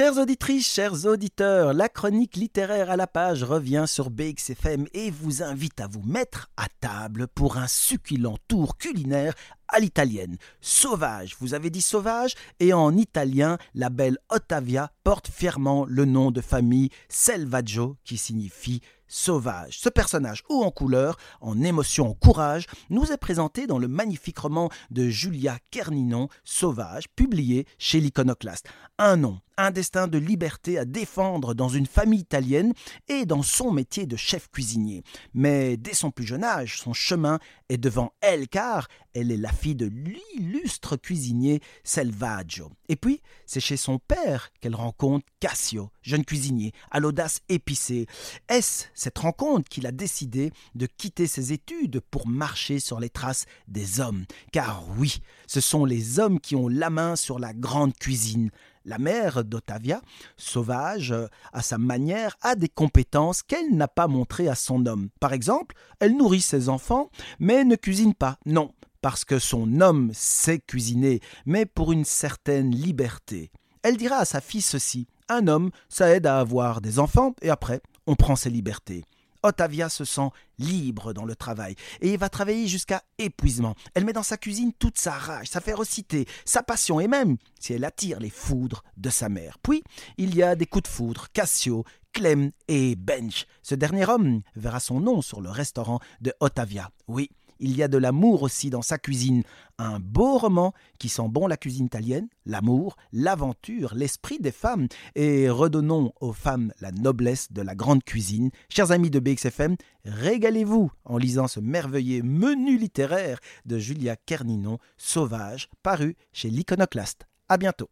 Chères auditrices, chers auditeurs, la chronique littéraire à la page revient sur BXFM et vous invite à vous mettre à table pour un succulent tour culinaire à l'italienne. Sauvage, vous avez dit sauvage, et en italien, la belle Ottavia porte fièrement le nom de famille Selvaggio qui signifie sauvage. Ce personnage haut en couleur, en émotion, en courage, nous est présenté dans le magnifique roman de Julia Kerninon, Sauvage, publié chez l'Iconoclaste. Un nom, un destin de liberté à défendre dans une famille italienne et dans son métier de chef cuisinier. Mais dès son plus jeune âge, son chemin est devant elle car elle est la fille de l'illustre cuisinier Selvaggio. Et puis, c'est chez son père qu'elle rencontre Cassio, jeune cuisinier, à l'audace épicée. Est-ce cette rencontre qu'il a décidé de quitter ses études pour marcher sur les traces des hommes? Car oui, ce sont les hommes qui ont la main sur la grande cuisine. La mère d'Ottavia, sauvage à sa manière, a des compétences qu'elle n'a pas montrées à son homme. Par exemple, elle nourrit ses enfants, mais ne cuisine pas. Non, parce que son homme sait cuisiner, mais pour une certaine liberté. Elle dira à sa fille ceci Un homme, ça aide à avoir des enfants, et après, on prend ses libertés. Ottavia se sent libre dans le travail et va travailler jusqu'à épuisement. Elle met dans sa cuisine toute sa rage, sa férocité, sa passion et même si elle attire les foudres de sa mère. Puis il y a des coups de foudre, Cassio, Clem et Bench. Ce dernier homme verra son nom sur le restaurant de Ottavia. Oui, il y a de l'amour aussi dans sa cuisine. Un beau roman qui sent bon la cuisine italienne, l'amour, l'aventure, l'esprit des femmes. Et redonnons aux femmes la noblesse de la grande cuisine. Chers amis de BXFM, régalez-vous en lisant ce merveilleux menu littéraire de Julia Kerninon, Sauvage, paru chez l'Iconoclaste. À bientôt.